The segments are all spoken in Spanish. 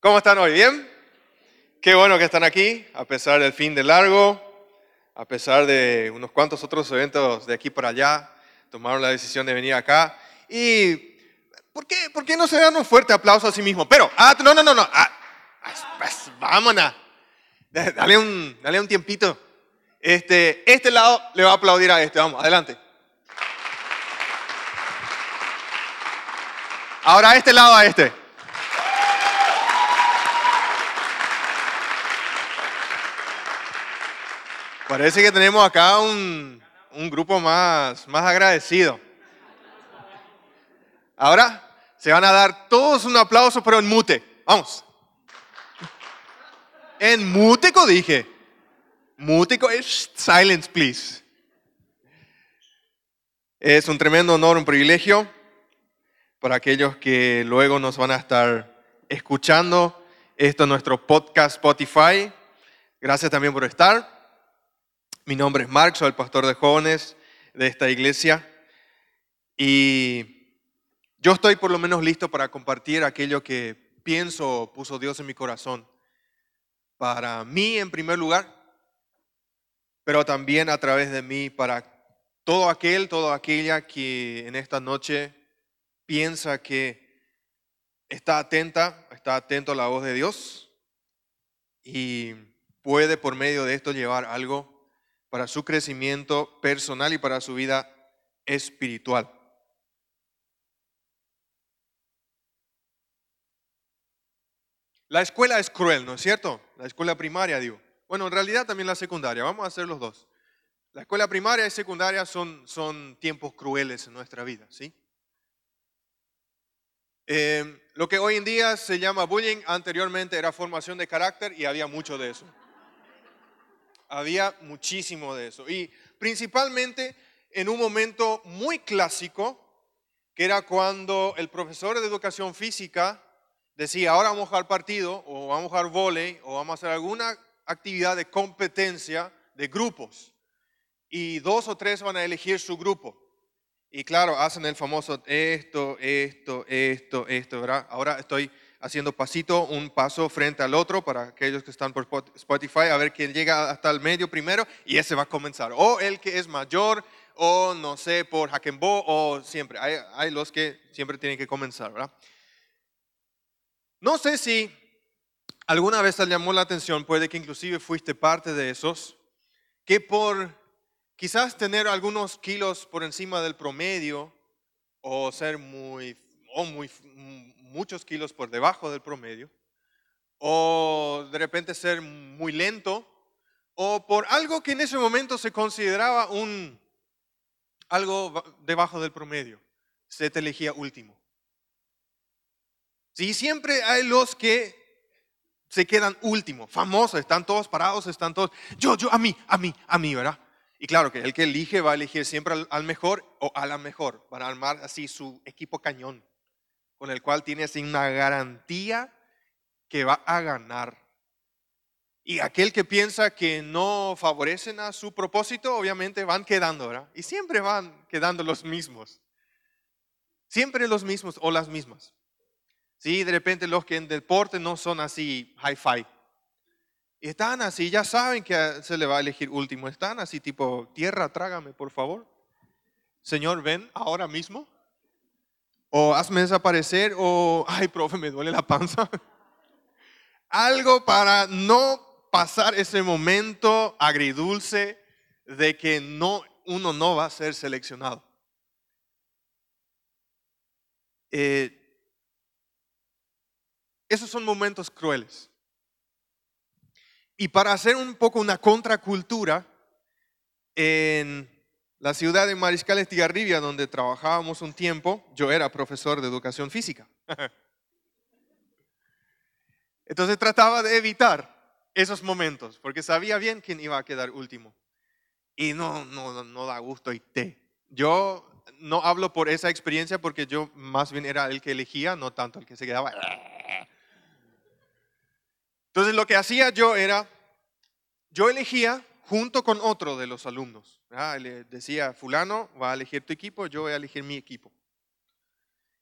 ¿Cómo están hoy? ¿Bien? Qué bueno que están aquí, a pesar del fin de largo, a pesar de unos cuantos otros eventos de aquí para allá, tomaron la decisión de venir acá. Y, ¿por qué, por qué no se dan un fuerte aplauso a sí mismo? Pero, ah, no, no, no, no, ah, pues, vámonos, dale un, dale un tiempito. Este, este lado le va a aplaudir a este, vamos, adelante. Ahora este lado a este. Parece que tenemos acá un, grupo más, más agradecido. Ahora se van a dar todos un aplauso, pero en mute. Vamos. En mútico dije. Mútico es silence, please. Es un tremendo honor, un privilegio para aquellos que luego nos van a estar escuchando. Esto es nuestro podcast Spotify. Gracias también por estar. Mi nombre es Mark, soy el pastor de jóvenes de esta iglesia y yo estoy por lo menos listo para compartir aquello que pienso puso Dios en mi corazón. Para mí en primer lugar, pero también a través de mí para todo aquel, toda aquella que en esta noche piensa que está atenta, está atento a la voz de Dios y puede por medio de esto llevar algo para su crecimiento personal y para su vida espiritual. La escuela es cruel, ¿no es cierto? La escuela primaria, digo. Bueno, en realidad también la secundaria, vamos a hacer los dos. La escuela primaria y secundaria son, son tiempos crueles en nuestra vida, ¿sí? Eh, lo que hoy en día se llama bullying, anteriormente era formación de carácter y había mucho de eso. Había muchísimo de eso. Y principalmente en un momento muy clásico, que era cuando el profesor de educación física decía, ahora vamos a jugar partido, o vamos a jugar volei, o vamos a hacer alguna actividad de competencia de grupos. Y dos o tres van a elegir su grupo. Y claro, hacen el famoso esto, esto, esto, esto, ¿verdad? Ahora estoy haciendo pasito, un paso frente al otro para aquellos que están por Spotify, a ver quién llega hasta el medio primero y ese va a comenzar. O el que es mayor, o no sé, por Hakenbo, o siempre. Hay, hay los que siempre tienen que comenzar, ¿verdad? No sé si alguna vez te llamó la atención, puede que inclusive fuiste parte de esos, que por quizás tener algunos kilos por encima del promedio, o ser muy, o muy, muchos kilos por debajo del promedio, o de repente ser muy lento, o por algo que en ese momento se consideraba un algo debajo del promedio, se te elegía último. Sí, siempre hay los que se quedan últimos, famosos, están todos parados, están todos, yo, yo, a mí, a mí, a mí, ¿verdad? Y claro que el que elige va a elegir siempre al, al mejor o a la mejor, para armar así su equipo cañón con el cual tiene así una garantía que va a ganar. Y aquel que piensa que no favorecen a su propósito, obviamente van quedando, ¿verdad? Y siempre van quedando los mismos. Siempre los mismos o las mismas. Sí, de repente los que en deporte no son así hi-fi. Están así, ya saben que se le va a elegir último. Están así tipo, tierra, trágame, por favor. Señor, ven ahora mismo o hazme desaparecer, o, ay, profe, me duele la panza. Algo para no pasar ese momento agridulce de que no, uno no va a ser seleccionado. Eh, esos son momentos crueles. Y para hacer un poco una contracultura, en la ciudad de Mariscal Estigarribia, donde trabajábamos un tiempo, yo era profesor de educación física. Entonces trataba de evitar esos momentos, porque sabía bien quién iba a quedar último. Y no, no, no da gusto y te. Yo no hablo por esa experiencia porque yo más bien era el que elegía, no tanto el que se quedaba. Entonces lo que hacía yo era, yo elegía junto con otro de los alumnos. Le decía, fulano va a elegir tu equipo, yo voy a elegir mi equipo.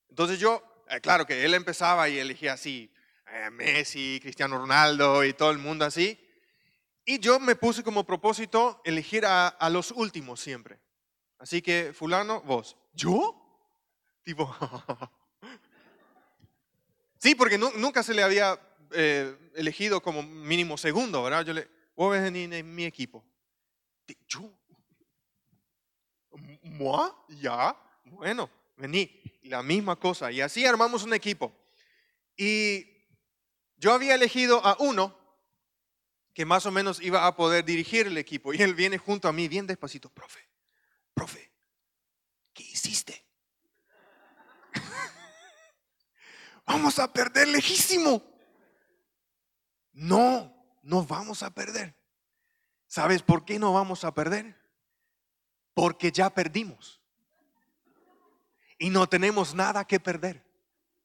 Entonces yo, eh, claro que él empezaba y elegía así, eh, Messi, Cristiano Ronaldo y todo el mundo así. Y yo me puse como propósito elegir a, los últimos siempre. Así que, fulano, vos. ¿Yo? Tipo... sí, porque nunca se le había eh, elegido como mínimo segundo, ¿verdad? Yo le, vos ves en, mi equipo. ¿Yo? ¿Moi? Ya, bueno, vení. La misma cosa. Y así armamos un equipo. Y yo había elegido a uno que más o menos iba a poder dirigir el equipo. Y él viene junto a mí bien despacito, profe, profe, ¿qué hiciste? vamos a perder lejísimo. No, no vamos a perder. ¿Sabes por qué no vamos a perder? Porque ya perdimos. Y no tenemos nada que perder.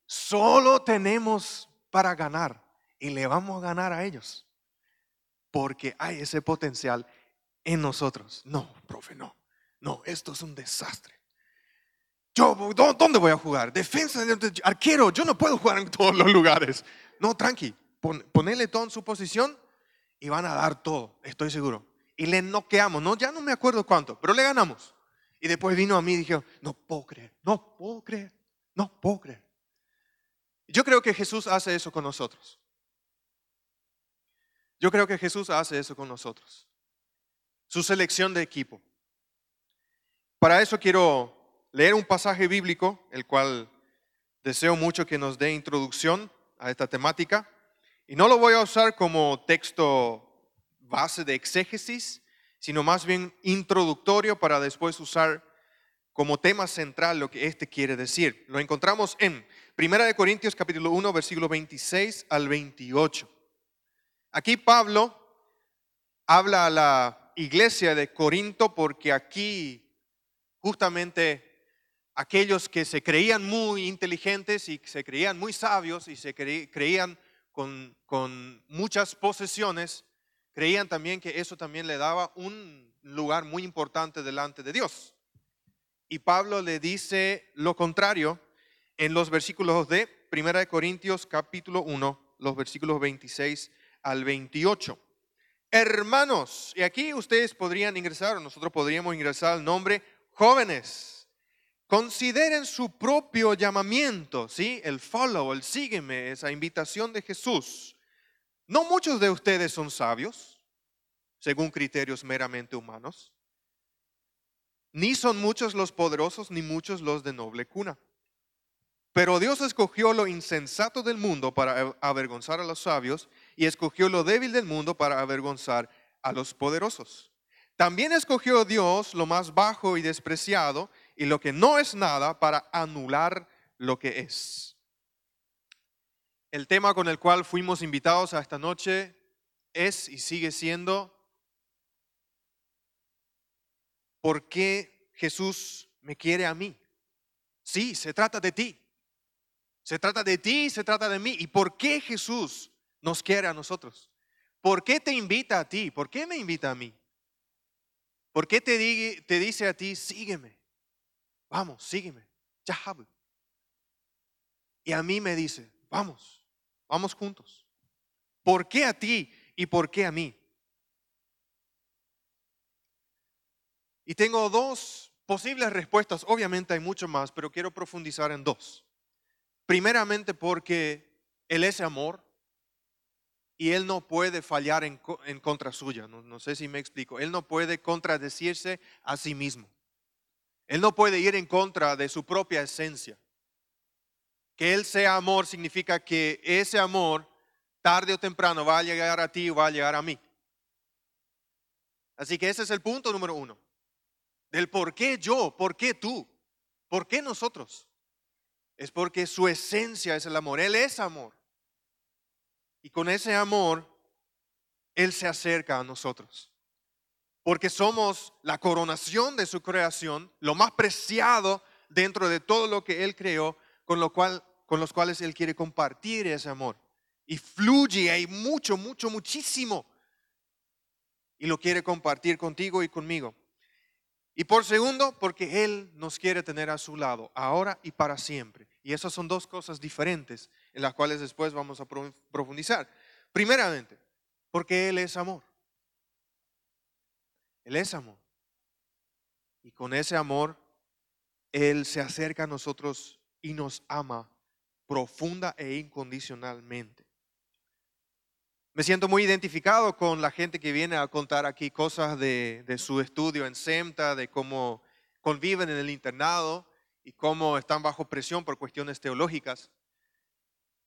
Solo tenemos para ganar. Y le vamos a ganar a ellos porque hay ese potencial en nosotros. No, profe, no. No, esto es un desastre. Yo, ¿dónde voy a jugar? Defensa, arquero, yo no puedo jugar en todos los lugares. No, tranqui, ponele todo en su posición y van a dar todo, estoy seguro. Y le noqueamos, no, ya no me acuerdo cuánto, pero le ganamos. Y después vino a mí y dijo, no puedo creer, no puedo creer, no puedo creer. Yo creo que Jesús hace eso con nosotros. Yo creo que Jesús hace eso con nosotros. Su selección de equipo. Para eso quiero leer un pasaje bíblico, el cual deseo mucho que nos dé introducción a esta temática. Y no lo voy a usar como texto base de exégesis, sino más bien introductorio para después usar como tema central lo que este quiere decir. Lo encontramos en 1 Corintios capítulo 1, versículo 26 al 28. Aquí Pablo habla a la iglesia de Corinto porque aquí justamente aquellos que se creían muy inteligentes y se creían muy sabios y se creían con, con muchas posesiones, creían también que eso también le daba un lugar muy importante delante de Dios. Y Pablo le dice lo contrario en los versículos de 1 Corintios capítulo 1, los versículos 26 al 28. Hermanos, y aquí ustedes podrían ingresar, o nosotros podríamos ingresar al nombre jóvenes. Consideren su propio llamamiento, ¿sí? El follow, el sígueme, esa invitación de Jesús. No muchos de ustedes son sabios, según criterios meramente humanos. Ni son muchos los poderosos, ni muchos los de noble cuna. Pero Dios escogió lo insensato del mundo para avergonzar a los sabios y escogió lo débil del mundo para avergonzar a los poderosos. También escogió Dios lo más bajo y despreciado y lo que no es nada para anular lo que es. El tema con el cual fuimos invitados a esta noche es y sigue siendo ¿por qué Jesús me quiere a mí? Sí, se trata de ti. Se trata de ti, se trata de mí. ¿Y por qué Jesús nos quiere a nosotros? ¿Por qué te invita a ti? ¿Por qué me invita a mí? ¿Por qué te, dice a ti, sígueme? Vamos, sígueme. Y a mí me dice, vamos, vamos juntos. ¿Por qué a ti y por qué a mí? Y tengo dos posibles respuestas. Obviamente hay mucho más, pero quiero profundizar en dos. Primeramente porque Él es amor y Él no puede fallar en, contra suya. No, sé si me explico. Él no puede contradecirse a sí mismo. Él no puede ir en contra de su propia esencia. Que Él sea amor significa que ese amor, tarde o temprano, va a llegar a ti o va a llegar a mí. Así que ese es el punto número uno. Del por qué yo, por qué tú, por qué nosotros es porque su esencia es el amor. Él es amor. Y con ese amor, Él se acerca a nosotros. Porque somos la coronación de su creación, lo más preciado dentro de todo lo que Él creó, con, lo cual, con los cuales Él quiere compartir ese amor. Y fluye, hay mucho, mucho, muchísimo. Y lo quiere compartir contigo y conmigo. Y por segundo, porque Él nos quiere tener a su lado, ahora y para siempre. Y esas son dos cosas diferentes en las cuales después vamos a profundizar. Primeramente, porque Él es amor. Él es amor. Y con ese amor, Él se acerca a nosotros y nos ama profunda e incondicionalmente. Me siento muy identificado con la gente que viene a contar aquí cosas de, su estudio en SEMTA, de cómo conviven en el internado y cómo están bajo presión por cuestiones teológicas.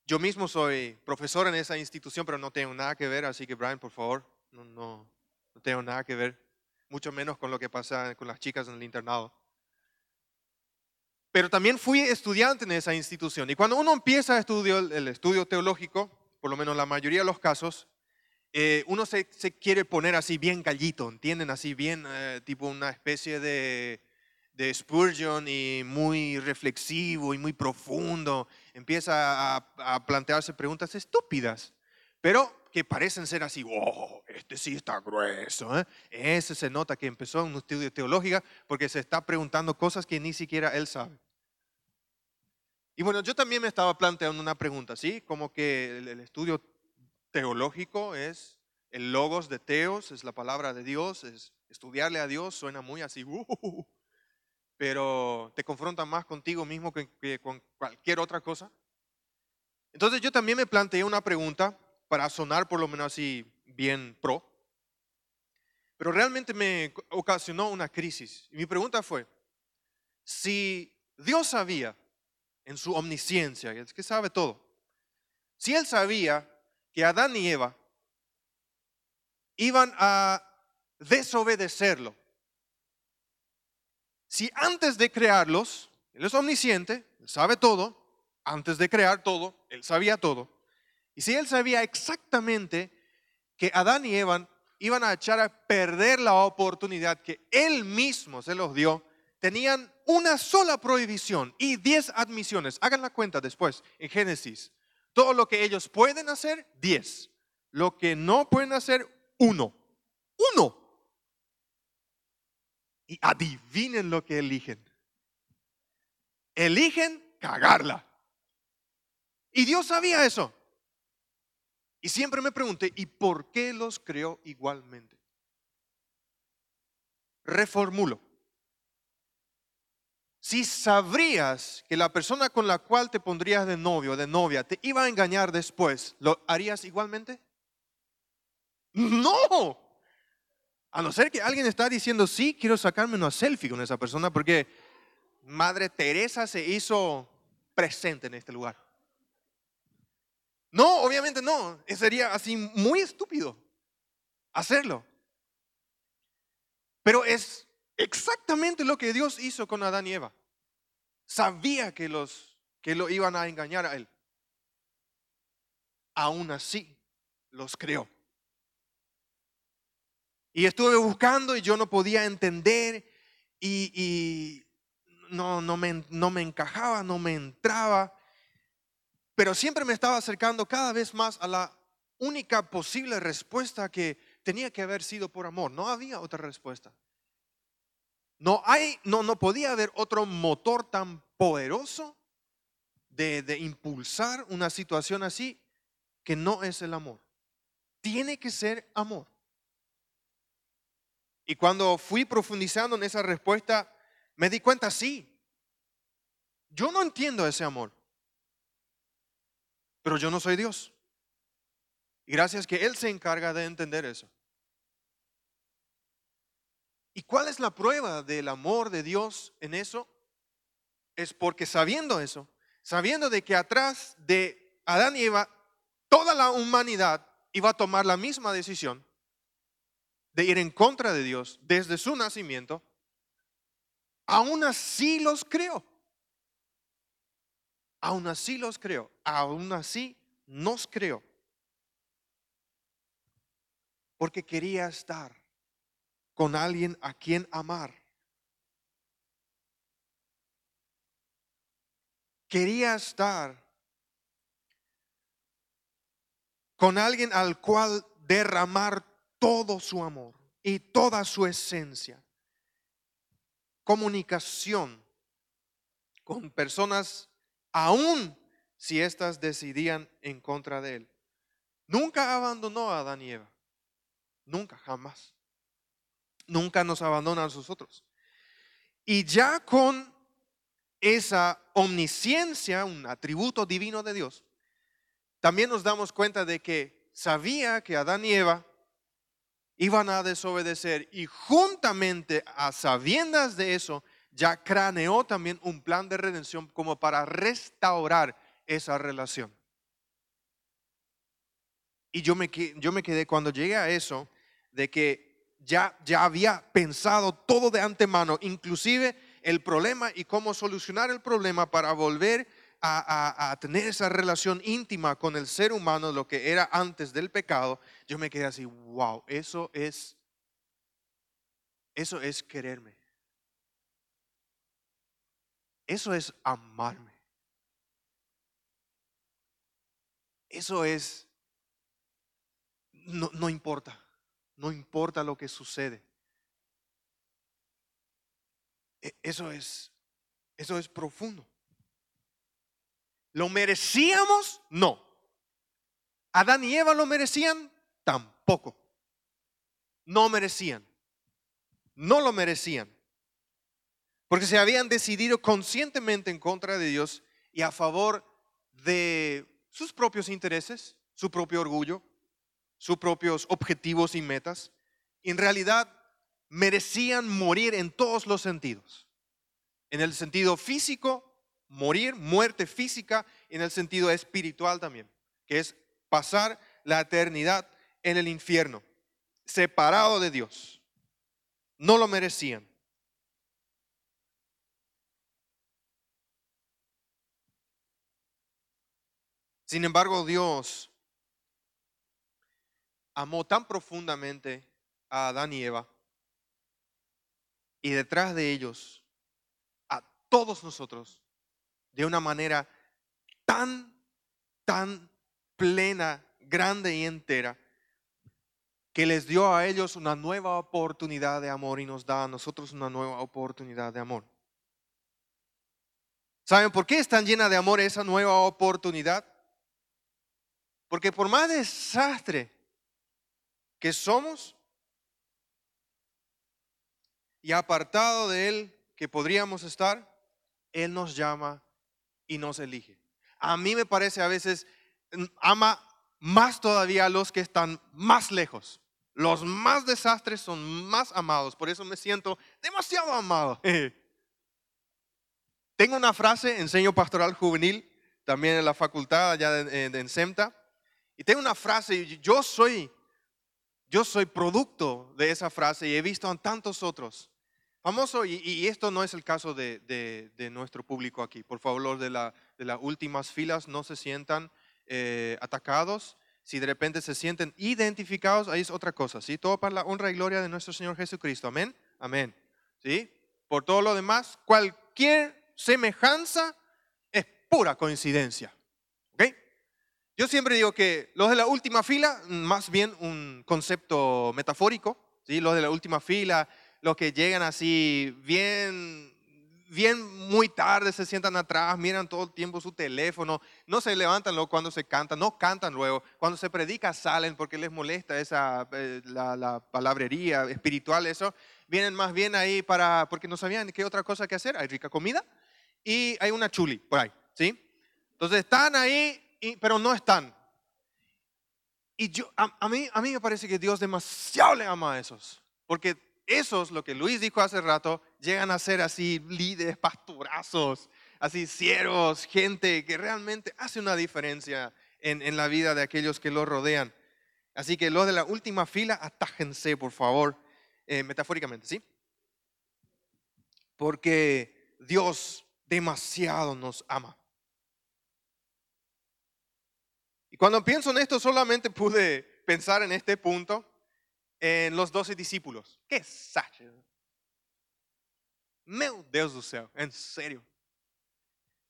Yo mismo soy profesor en esa institución, pero no tengo nada que ver, así que Brian, por favor, no, no, no tengo nada que ver, mucho menos con lo que pasa con las chicas en el internado. Pero también fui estudiante en esa institución y cuando uno empieza a estudiar el estudio teológico, por lo menos la mayoría de los casos, eh, uno se, quiere poner así bien gallito, ¿entienden? Así bien, eh, tipo una especie de, de, Spurgeon y muy reflexivo y muy profundo. Empieza a, plantearse preguntas estúpidas, pero que parecen ser así, oh, este sí está grueso. ¿eh? Ese se nota que empezó en un estudio teológico porque se está preguntando cosas que ni siquiera él sabe. Y bueno, yo también me estaba planteando una pregunta, ¿sí? Como que el, estudio teológico es el logos de Teos, es la palabra de Dios, es estudiarle a Dios, suena muy así, uh, pero te confronta más contigo mismo que, que con cualquier otra cosa. Entonces yo también me planteé una pregunta para sonar por lo menos así bien pro, pero realmente me ocasionó una crisis. Y mi pregunta fue, si Dios sabía en su omnisciencia, es que sabe todo. Si él sabía que Adán y Eva iban a desobedecerlo, si antes de crearlos, él es omnisciente, sabe todo, antes de crear todo, él sabía todo, y si él sabía exactamente que Adán y Eva iban a echar a perder la oportunidad que él mismo se los dio, tenían una sola prohibición y diez admisiones. Hagan la cuenta después en Génesis. Todo lo que ellos pueden hacer, diez. Lo que no pueden hacer, uno. Uno. Y adivinen lo que eligen. Eligen cagarla. Y Dios sabía eso. Y siempre me pregunté, ¿y por qué los creó igualmente? Reformulo. Si sabrías que la persona con la cual te pondrías de novio o de novia te iba a engañar después, ¿lo harías igualmente? No. A no ser que alguien está diciendo, sí, quiero sacarme una selfie con esa persona porque Madre Teresa se hizo presente en este lugar. No, obviamente no. Sería así muy estúpido hacerlo. Pero es exactamente lo que Dios hizo con Adán y Eva. Sabía que, los, que lo iban a engañar a él. Aún así, los creó. Y estuve buscando y yo no podía entender y, no, no, me, no me encajaba, no me entraba. Pero siempre me estaba acercando cada vez más a la única posible respuesta que tenía que haber sido por amor. No había otra respuesta. No, hay, no, no podía haber otro motor tan poderoso de, de impulsar una situación así que no es el amor. Tiene que ser amor. Y cuando fui profundizando en esa respuesta, me di cuenta, sí, yo no entiendo ese amor, pero yo no soy Dios. Y gracias que Él se encarga de entender eso. ¿Y cuál es la prueba del amor de Dios en eso? Es porque sabiendo eso, sabiendo de que atrás de Adán y Eva, toda la humanidad iba a tomar la misma decisión de ir en contra de Dios desde su nacimiento, aún así los creó. Aún así los creó. Aún así nos creó. Porque quería estar con alguien a quien amar. Quería estar con alguien al cual derramar todo su amor y toda su esencia. Comunicación con personas aún si éstas decidían en contra de él. Nunca abandonó a Adán y Eva. Nunca, jamás. Nunca nos abandona a nosotros. Y ya con esa omnisciencia, un atributo divino de Dios, también nos damos cuenta de que sabía que Adán y Eva iban a desobedecer y juntamente a sabiendas de eso, ya craneó también un plan de redención como para restaurar esa relación. Y yo me, yo me quedé cuando llegué a eso, de que ya, ya había pensado todo de antemano, inclusive el problema y cómo solucionar el problema para volver a, tener esa relación íntima con el ser humano, lo que era antes del pecado, yo me quedé así, wow, eso es, eso es quererme. Eso es amarme. Eso es, no, no importa, no importa lo que sucede. E, eso es, eso es profundo. ¿Lo merecíamos? No. ¿Adán y Eva lo merecían? Tampoco. No merecían. No lo merecían. Porque se habían decidido conscientemente en contra de Dios y a favor de sus propios intereses, su propio orgullo, sus propios objetivos y metas. en realidad merecían morir en todos los sentidos. En el sentido físico, morir, muerte física, en el sentido espiritual también, que es pasar la eternidad en el infierno, separado de Dios. No lo merecían. Sin embargo, Dios amó tan profundamente a Adán y Eva y detrás de ellos a todos nosotros de una manera tan, tan plena, grande y entera, que les dio a ellos una nueva oportunidad de amor y nos da a nosotros una nueva oportunidad de amor. ¿Saben por qué es tan llena de amor esa nueva oportunidad? Porque por más desastre que somos y apartado de Él que podríamos estar, Él nos llama y nos elige. A mí me parece a veces, mm, ama más todavía a los que están más lejos. Los más desastres son más amados, por eso me siento demasiado amado. Tengo una frase, enseño pastoral juvenil, también en la facultad allá de, en SEMTA, y tengo una frase, yo soy, yo soy producto de esa frase y he visto a tantos otros famoso, y, esto no es el caso de, nuestro público aquí. Por favor, de, la, de las últimas filas no se sientan eh, atacados. Si de repente se sienten identificados, ahí es otra cosa. ¿sí? Todo para la honra y gloria de nuestro Señor Jesucristo. Amén. Amén. ¿Sí? Por todo lo demás, cualquier semejanza es pura coincidencia. Yo siempre digo que los de la última fila, más bien un concepto metafórico, ¿sí? los de la última fila, los que llegan así bien, bien muy tarde, se sientan atrás, miran todo el tiempo su teléfono, no se levantan luego cuando se canta, no cantan luego, cuando se predica salen porque les molesta esa, eh, la, palabrería espiritual, eso, vienen más bien ahí para, porque no sabían qué otra cosa que hacer, hay rica comida y hay una chuli por ahí, ¿sí? Entonces están ahí, pero no están. Y yo, a, mí, a mí me parece que Dios demasiado le ama a esos, porque esos, lo que Luis dijo hace rato, llegan a ser así líderes, pastorazos, así siervos, gente que realmente hace una diferencia en, la vida de aquellos que los rodean. Así que los de la última fila, atájense, por favor, eh, metafóricamente, ¿sí? Porque Dios demasiado nos ama. Y cuando pienso en esto, solamente pude pensar en este punto en los doce discípulos. Que sache. Meu Deus do céu, en serio.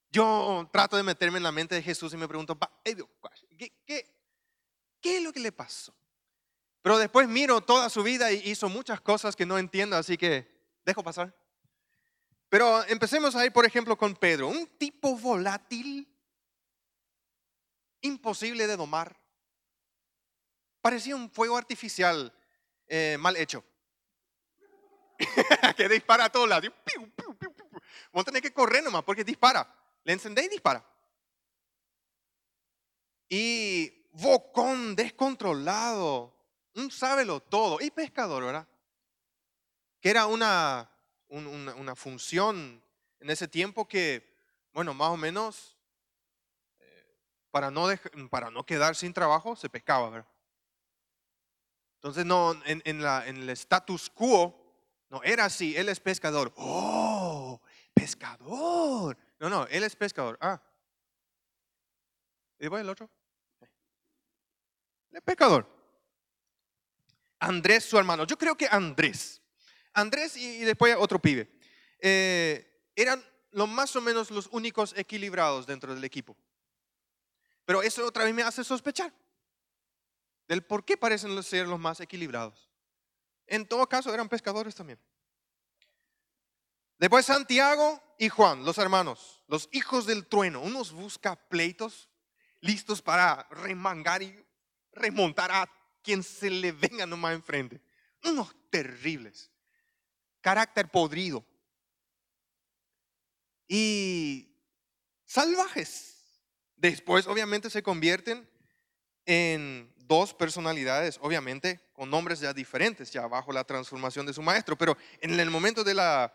Yo trato de meterme en la mente de Jesús y me pregunto, ¿qué, qué, qué es lo que le pasó? Pero después miro toda su vida y hizo muchas cosas que no entiendo, así que dejo pasar. Pero empecemos ahí, por ejemplo, con Pedro, un tipo volátil, imposible de domar. Parecía un fuego artificial eh, mal hecho. que dispara a todos lados. Vos tenés que correr nomás porque dispara. Le encendés y dispara. Y bocón descontrolado. Un sábelo todo. Y pescador, ¿verdad? Que era una, una, función en ese tiempo que, bueno, más o menos, para, no para no quedar sin trabajo, se pescaba, ¿verdad? Entonces, no, en, en, la, en el status quo, no era así, él es pescador. ¡Oh! Pescador. No, no, él es pescador. Ah. ¿Y voy el otro? El pescador. Andrés, su hermano. Yo creo que Andrés. Andrés y, después otro pibe. Eh, eran los más o menos los únicos equilibrados dentro del equipo. Pero eso otra vez me hace sospechar del por qué parecen ser los más equilibrados. En todo caso, eran pescadores también. Después Santiago y Juan, los hermanos, los hijos del trueno, unos busca pleitos listos para remangar y remontar a quien se le venga nomás enfrente. Unos terribles. Carácter podrido. Y salvajes. Después obviamente se convierten en dos personalidades, obviamente con nombres ya diferentes, ya bajo la transformación de su maestro, pero en el momento de la,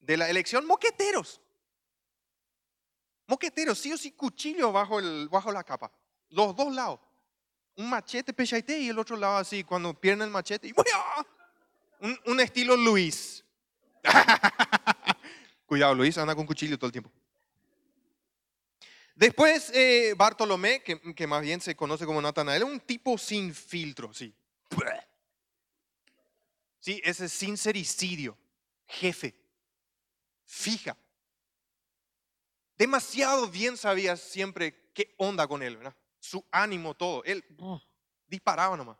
de la elección, moqueteros. Moqueteros, sí o sí, cuchillo bajo, el, bajo la capa, los dos lados. Un machete pechaite y el otro lado así, cuando pierden el machete, y un, un estilo Luis. Cuidado, Luis anda con cuchillo todo el tiempo. Después eh, Bartolomé, que, más bien se conoce como Natanael, un tipo sin filtro, sí. Sí, ese sincericidio, jefe, fija. Demasiado bien sabía siempre qué onda con él, ¿verdad? Su ánimo, todo. Él disparaba nomás.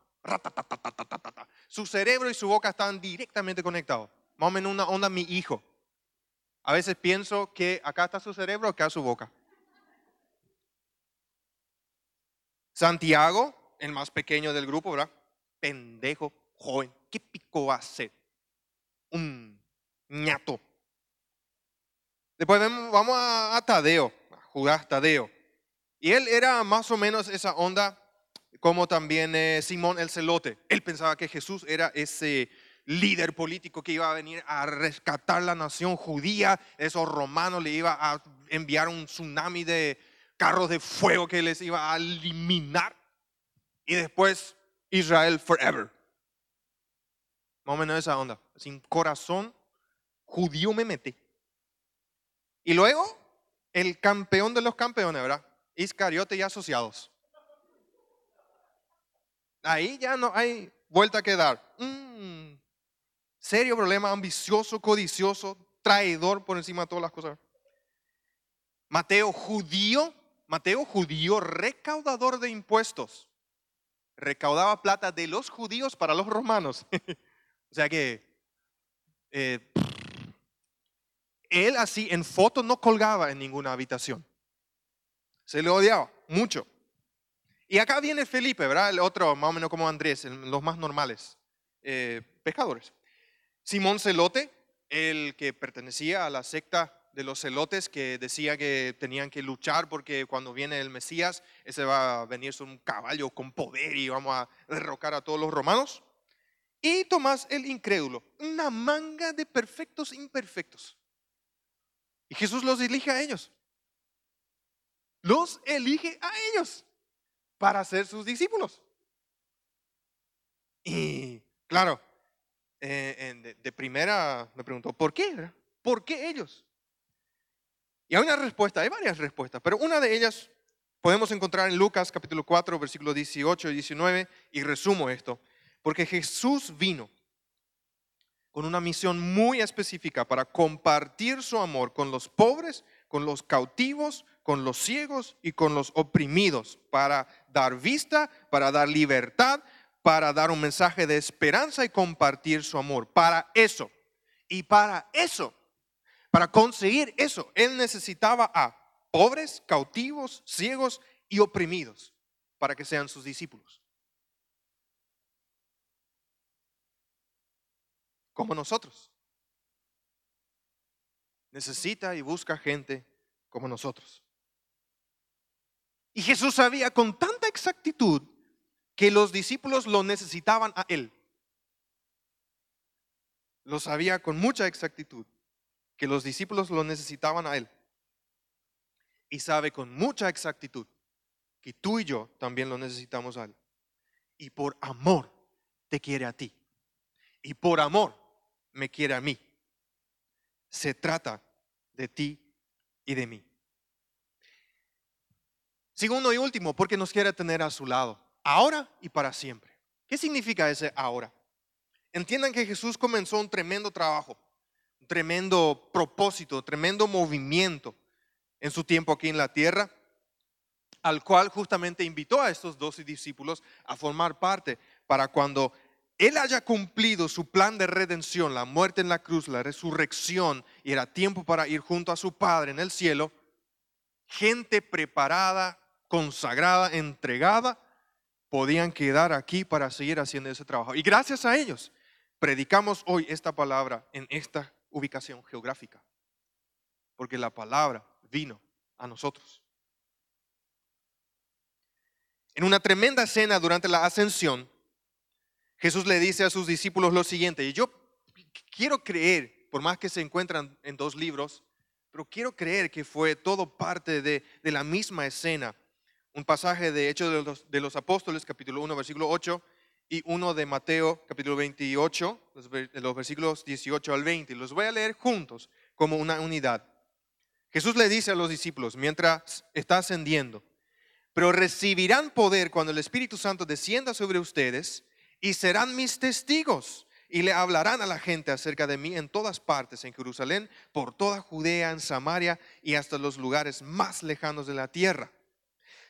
Su cerebro y su boca estaban directamente conectados. Más o menos una onda mi hijo. A veces pienso que acá está su cerebro, acá su boca. Santiago, el más pequeño del grupo, ¿verdad? Pendejo, joven. ¿Qué pico va a ser? Un ñato. Después vamos a, Tadeo, a Judas Tadeo. Y él era más o menos esa onda como también eh, Simón el Celote. Él pensaba que Jesús era ese líder político que iba a venir a rescatar la nación judía. Esos romanos le iba a enviar un tsunami de, carros de fuego que les iba a eliminar. Y después Israel forever. Más o menos esa onda. Sin corazón judío me metí. Y luego el campeón de los campeones, ¿verdad? Iscariote y asociados. Ahí ya no hay vuelta que dar. Mm, serio problema, ambicioso, codicioso, traidor por encima de todas las cosas. Mateo, judío, Mateo, judío recaudador de impuestos, recaudaba plata de los judíos para los romanos. o sea que eh, él así en foto no colgaba en ninguna habitación. Se le odiaba mucho. Y acá viene Felipe, ¿verdad? El otro, más o menos como Andrés, los más normales, eh, pescadores. Simón Celote, el que pertenecía a la secta de los celotes que decía que tenían que luchar porque cuando viene el Mesías, ese va a venir un caballo con poder y vamos a derrocar a todos los romanos. Y Tomás el incrédulo, una manga de perfectos imperfectos. Y Jesús los elige a ellos. Los elige a ellos para ser sus discípulos. Y claro, eh, de, primera me preguntó, ¿por qué? ¿Por qué ellos? Y hay una respuesta, hay varias respuestas, pero una de ellas podemos encontrar en Lucas capítulo 4, versículos 18 y 19, y resumo esto, porque Jesús vino con una misión muy específica para compartir su amor con los pobres, con los cautivos, con los ciegos y con los oprimidos, para dar vista, para dar libertad, para dar un mensaje de esperanza y compartir su amor. Para eso. Y para eso para conseguir eso, él necesitaba a pobres, cautivos, ciegos y oprimidos para que sean sus discípulos. Como nosotros. Necesita y busca gente como nosotros. Y Jesús sabía con tanta exactitud que los discípulos lo necesitaban a Él. Lo sabía con mucha exactitud que los discípulos lo necesitaban a Él. Y sabe con mucha exactitud que tú y yo también lo necesitamos a Él. Y por amor te quiere a ti. Y por amor me quiere a mí. Se trata de ti y de mí. Segundo y último, porque nos quiere tener a su lado, ahora y para siempre. ¿Qué significa ese ahora? Entiendan que Jesús comenzó un tremendo trabajo, tremendo propósito, tremendo movimiento en su tiempo aquí en la tierra, al cual justamente invitó a estos doce discípulos a formar parte para cuando Él haya cumplido su plan de redención, la muerte en la cruz, la resurrección, y era tiempo para ir junto a su Padre en el cielo, gente preparada, consagrada, entregada, podían quedar aquí para seguir haciendo ese trabajo. Y gracias a ellos predicamos hoy esta palabra en esta ubicación geográfica, porque la palabra vino a nosotros. En una tremenda cena durante la ascensión, Jesús le dice a sus discípulos lo siguiente, y yo quiero creer, por más que se encuentran en dos libros, pero quiero creer que fue todo parte de, de la misma escena un pasaje de Hechos de los, Apóstoles, capítulo 1, versículo 8, y uno de Mateo, capítulo 28, los, los versículos 18 al 20. Los voy a leer juntos como una unidad. Jesús le dice a los discípulos, mientras está ascendiendo, pero recibirán poder cuando el Espíritu Santo descienda sobre ustedes y serán mis testigos y le hablarán a la gente acerca de mí en todas partes, en Jerusalén, por toda Judea, en Samaria y hasta los lugares más lejanos de la tierra.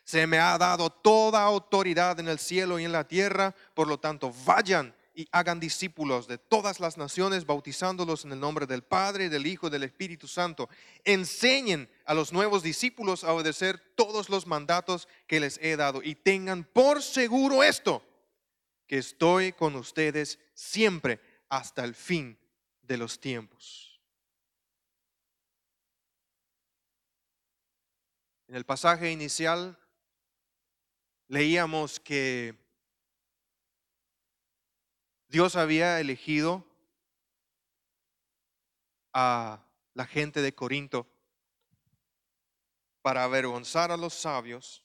Se me ha dado toda autoridad en el cielo y en la tierra, por lo tanto, vayan y hagan discípulos de todas las naciones, bautizándolos en el nombre del Padre, del Hijo y del Espíritu Santo. Enseñen a los nuevos discípulos a obedecer todos los mandatos que les he dado y tengan por seguro esto, que estoy con ustedes siempre hasta el fin de los tiempos. En el pasaje inicial leíamos que Dios había elegido a la gente de Corinto para avergonzar a los sabios,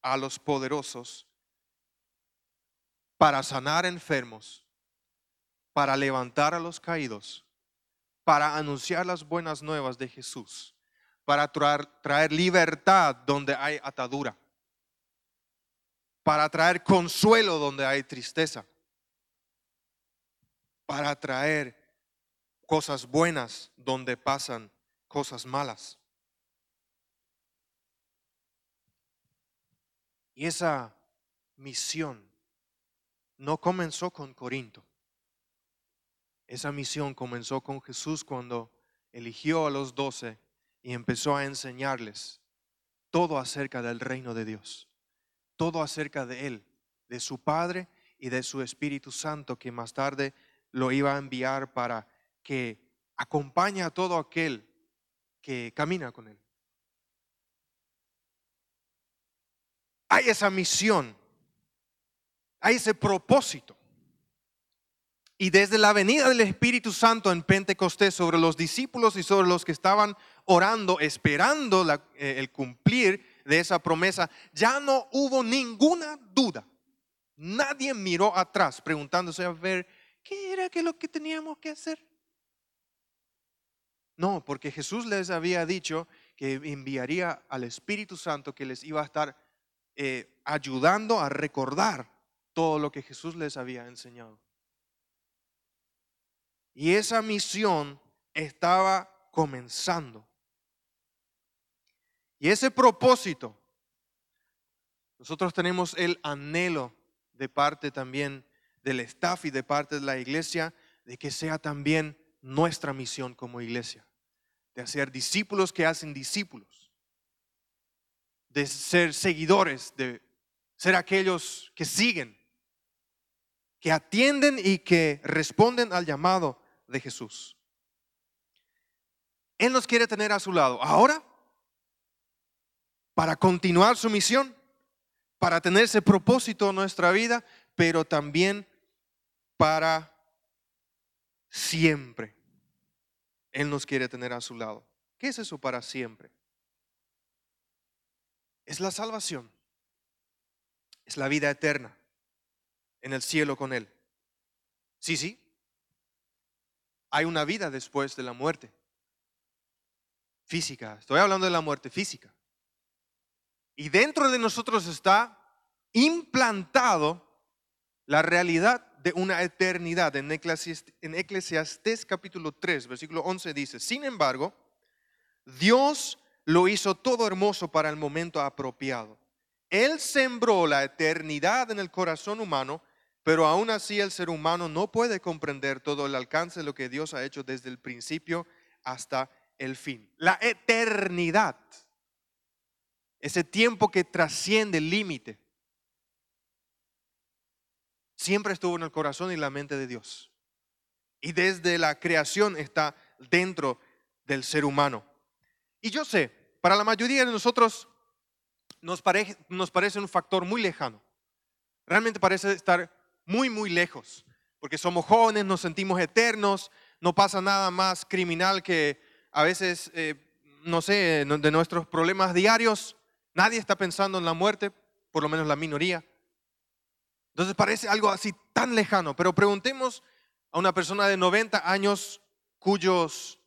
a los poderosos, para sanar enfermos, para levantar a los caídos, para anunciar las buenas nuevas de Jesús, para traer, traer libertad donde hay atadura para traer consuelo donde hay tristeza, para traer cosas buenas donde pasan cosas malas. Y esa misión no comenzó con Corinto. Esa misión comenzó con Jesús cuando eligió a los doce y empezó a enseñarles todo acerca del reino de Dios todo acerca de Él, de su Padre y de su Espíritu Santo, que más tarde lo iba a enviar para que acompañe a todo aquel que camina con Él. Hay esa misión, hay ese propósito. Y desde la venida del Espíritu Santo en Pentecostés sobre los discípulos y sobre los que estaban orando, esperando eh, el cumplir de esa promesa, ya no hubo ninguna duda. Nadie miró atrás preguntándose a ver, ¿qué era que lo que teníamos que hacer? No, porque Jesús les había dicho que enviaría al Espíritu Santo que les iba a estar eh, ayudando a recordar todo lo que Jesús les había enseñado. Y esa misión estaba comenzando. Y ese propósito, nosotros tenemos el anhelo de parte también del staff y de parte de la iglesia de que sea también nuestra misión como iglesia, de hacer discípulos que hacen discípulos, de ser seguidores, de ser aquellos que siguen, que atienden y que responden al llamado de Jesús. Él nos quiere tener a su lado. Ahora, para continuar su misión, para tener ese propósito en nuestra vida, pero también para siempre. Él nos quiere tener a su lado. ¿Qué es eso para siempre? Es la salvación. Es la vida eterna en el cielo con Él. Sí, sí. Hay una vida después de la muerte. Física. Estoy hablando de la muerte física. Y dentro de nosotros está implantado la realidad de una eternidad. En Eclesiastés, capítulo 3, versículo 11 dice, sin embargo, Dios lo hizo todo hermoso para el momento apropiado. Él sembró la eternidad en el corazón humano, pero aún así el ser humano no puede comprender todo el alcance de lo que Dios ha hecho desde el principio hasta el fin. La eternidad, ese tiempo que trasciende el límite siempre estuvo en el corazón y la mente de Dios. Y desde la creación está dentro del ser humano. Y yo sé, para la mayoría de nosotros nos parece, nos parece un factor muy lejano. Realmente parece estar muy, muy lejos. Porque somos jóvenes, nos sentimos eternos, no pasa nada más criminal que a veces, eh, no sé, de nuestros problemas diarios. Nadie está pensando en la muerte, por lo menos la minoría. Entonces parece algo así tan lejano, pero preguntemos a una persona de 90 años cuyos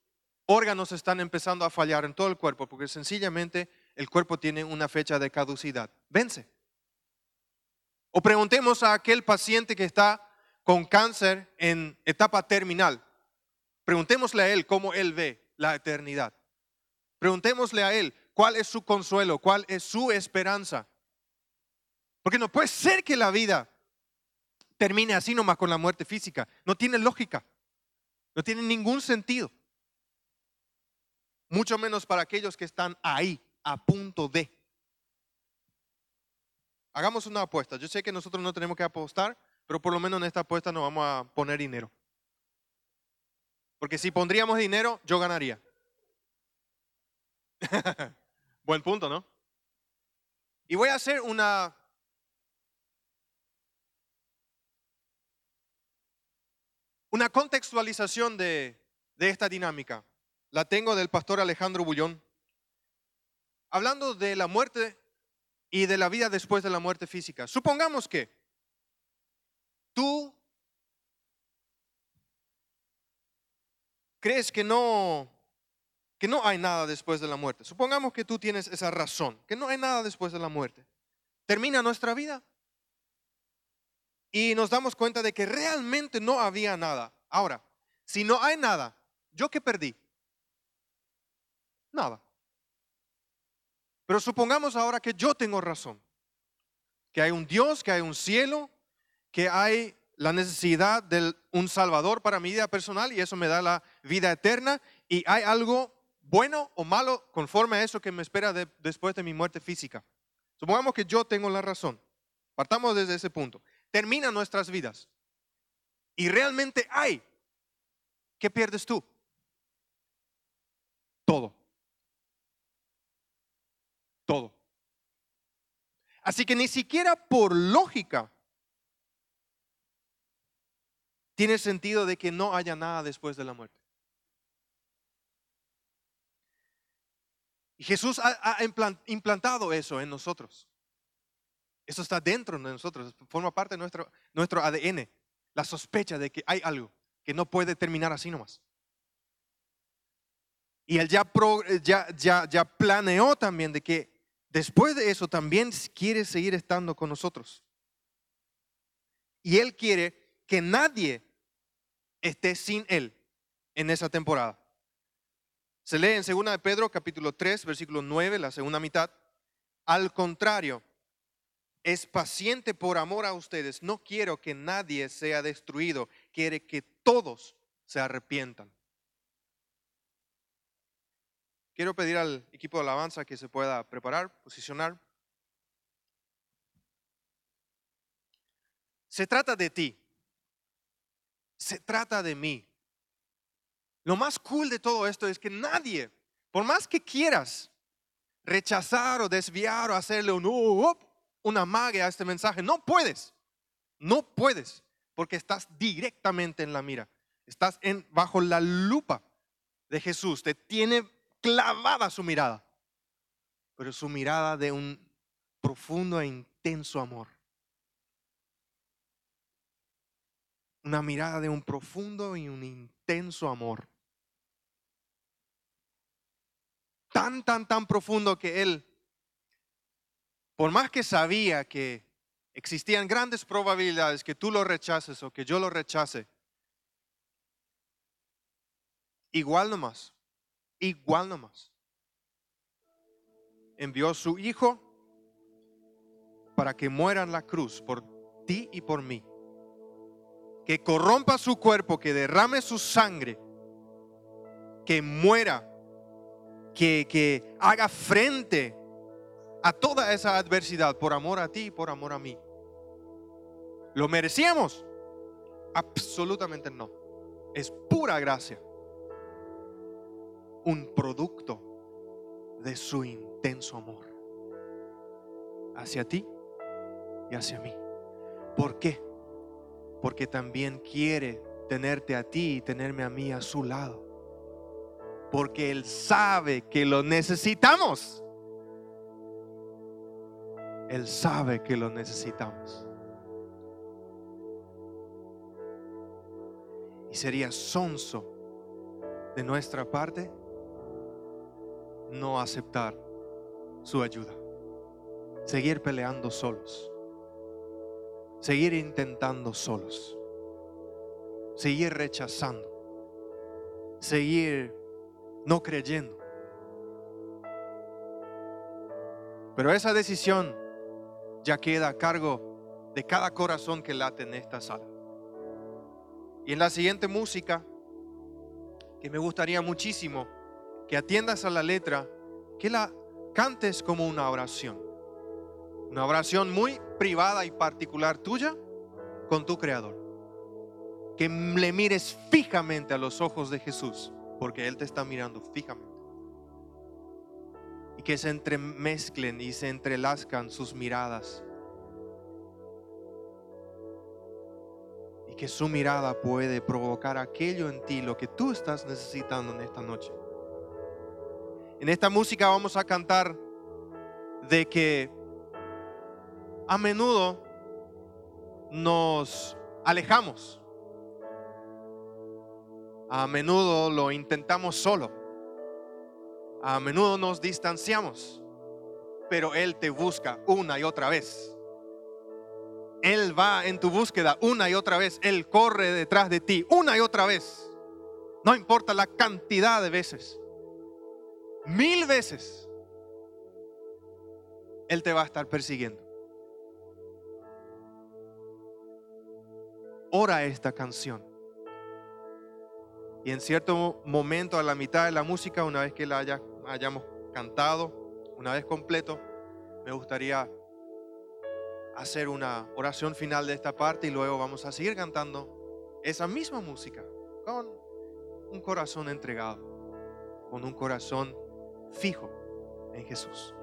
órganos están empezando a fallar en todo el cuerpo, porque sencillamente el cuerpo tiene una fecha de caducidad. Vence. O preguntemos a aquel paciente que está con cáncer en etapa terminal. Preguntémosle a él cómo él ve la eternidad. Preguntémosle a él cuál es su consuelo, cuál es su esperanza. Porque no puede ser que la vida termine así nomás con la muerte física. No tiene lógica. No tiene ningún sentido. Mucho menos para aquellos que están ahí, a punto de. Hagamos una apuesta. Yo sé que nosotros no tenemos que apostar, pero por lo menos en esta apuesta nos vamos a poner dinero. Porque si pondríamos dinero, yo ganaría. Buen punto, ¿no? Y voy a hacer una Una contextualización de, esta dinámica la tengo del pastor Alejandro Bullón, hablando de la muerte y de la vida después de la muerte física. Supongamos que tú crees que no que no hay nada después de la muerte. Supongamos que tú tienes esa razón, que no hay nada después de la muerte. ¿Termina nuestra vida? y nos damos cuenta de que realmente no había nada. Ahora, si no hay nada, ¿yo qué perdí? Nada. Pero supongamos ahora que yo tengo razón, que hay un Dios, que hay un cielo, que hay la necesidad de un Salvador para mi vida personal y eso me da la vida eterna y hay algo bueno o malo conforme a eso que me espera después de mi muerte física. Supongamos que yo tengo la razón. Partamos desde ese punto termina nuestras vidas y realmente hay, ¿qué pierdes tú? Todo. Todo. Así que ni siquiera por lógica tiene sentido de que no haya nada después de la muerte. Y Jesús ha, implantado eso en nosotros. Eso está dentro de nosotros, forma parte de nuestro, ADN, la sospecha de que hay algo que no puede terminar así nomás. Y él ya, ya, ya planeó también de que después de eso también quiere seguir estando con nosotros. Y él quiere que nadie esté sin él en esa temporada. Se lee en 2 de Pedro capítulo 3, versículo 9, la segunda mitad. Al contrario, es paciente por amor a ustedes. No quiero que nadie sea destruido. Quiere que todos se arrepientan. quiero pedir al equipo de alabanza que se pueda preparar, posicionar. Se trata de ti. Se trata de mí. Lo más cool de todo esto es que nadie, por más que quieras rechazar o desviar o hacerle un, uh, una magia a este mensaje, no puedes. No puedes, porque estás directamente en la mira. Estás en, bajo la lupa de Jesús. Te tiene clavada su mirada, pero su mirada de un profundo e intenso amor. Una mirada de un profundo y un intenso amor. Tan, tan, tan profundo que él, por más que sabía que existían grandes probabilidades que tú lo rechaces o que yo lo rechace, igual nomás, igual nomás. Envió a su hijo para que muera en la cruz por ti y por mí. Que corrompa su cuerpo, que derrame su sangre, que muera, que, que haga frente a toda esa adversidad por amor a ti y por amor a mí. ¿Lo merecíamos? Absolutamente no. Es pura gracia un producto de su intenso amor hacia ti y hacia mí. ¿Por qué? Porque también quiere tenerte a ti y tenerme a mí a su lado. Porque Él sabe que lo necesitamos. Él sabe que lo necesitamos. Y sería sonso de nuestra parte no aceptar su ayuda. Seguir peleando solos. Seguir intentando solos. Seguir rechazando. Seguir no creyendo. Pero esa decisión ya queda a cargo de cada corazón que late en esta sala. Y en la siguiente música, que me gustaría muchísimo que atiendas a la letra, que la cantes como una oración. Una oración muy privada y particular tuya con tu Creador. Que le mires fijamente a los ojos de Jesús, porque Él te está mirando fijamente. Y que se entremezclen y se entrelazcan sus miradas. Y que su mirada puede provocar aquello en ti, lo que tú estás necesitando en esta noche. En esta música vamos a cantar de que a menudo nos alejamos. A menudo lo intentamos solo. A menudo nos distanciamos. Pero Él te busca una y otra vez. Él va en tu búsqueda una y otra vez. Él corre detrás de ti una y otra vez. No importa la cantidad de veces mil veces, Él te va a estar persiguiendo. Ora esta canción. Y en cierto momento, a la mitad de la música, una vez que la hayamos cantado, una vez completo, me gustaría hacer una oración final de esta parte y luego vamos a seguir cantando esa misma música con un corazón entregado, con un corazón fijo en Jesús.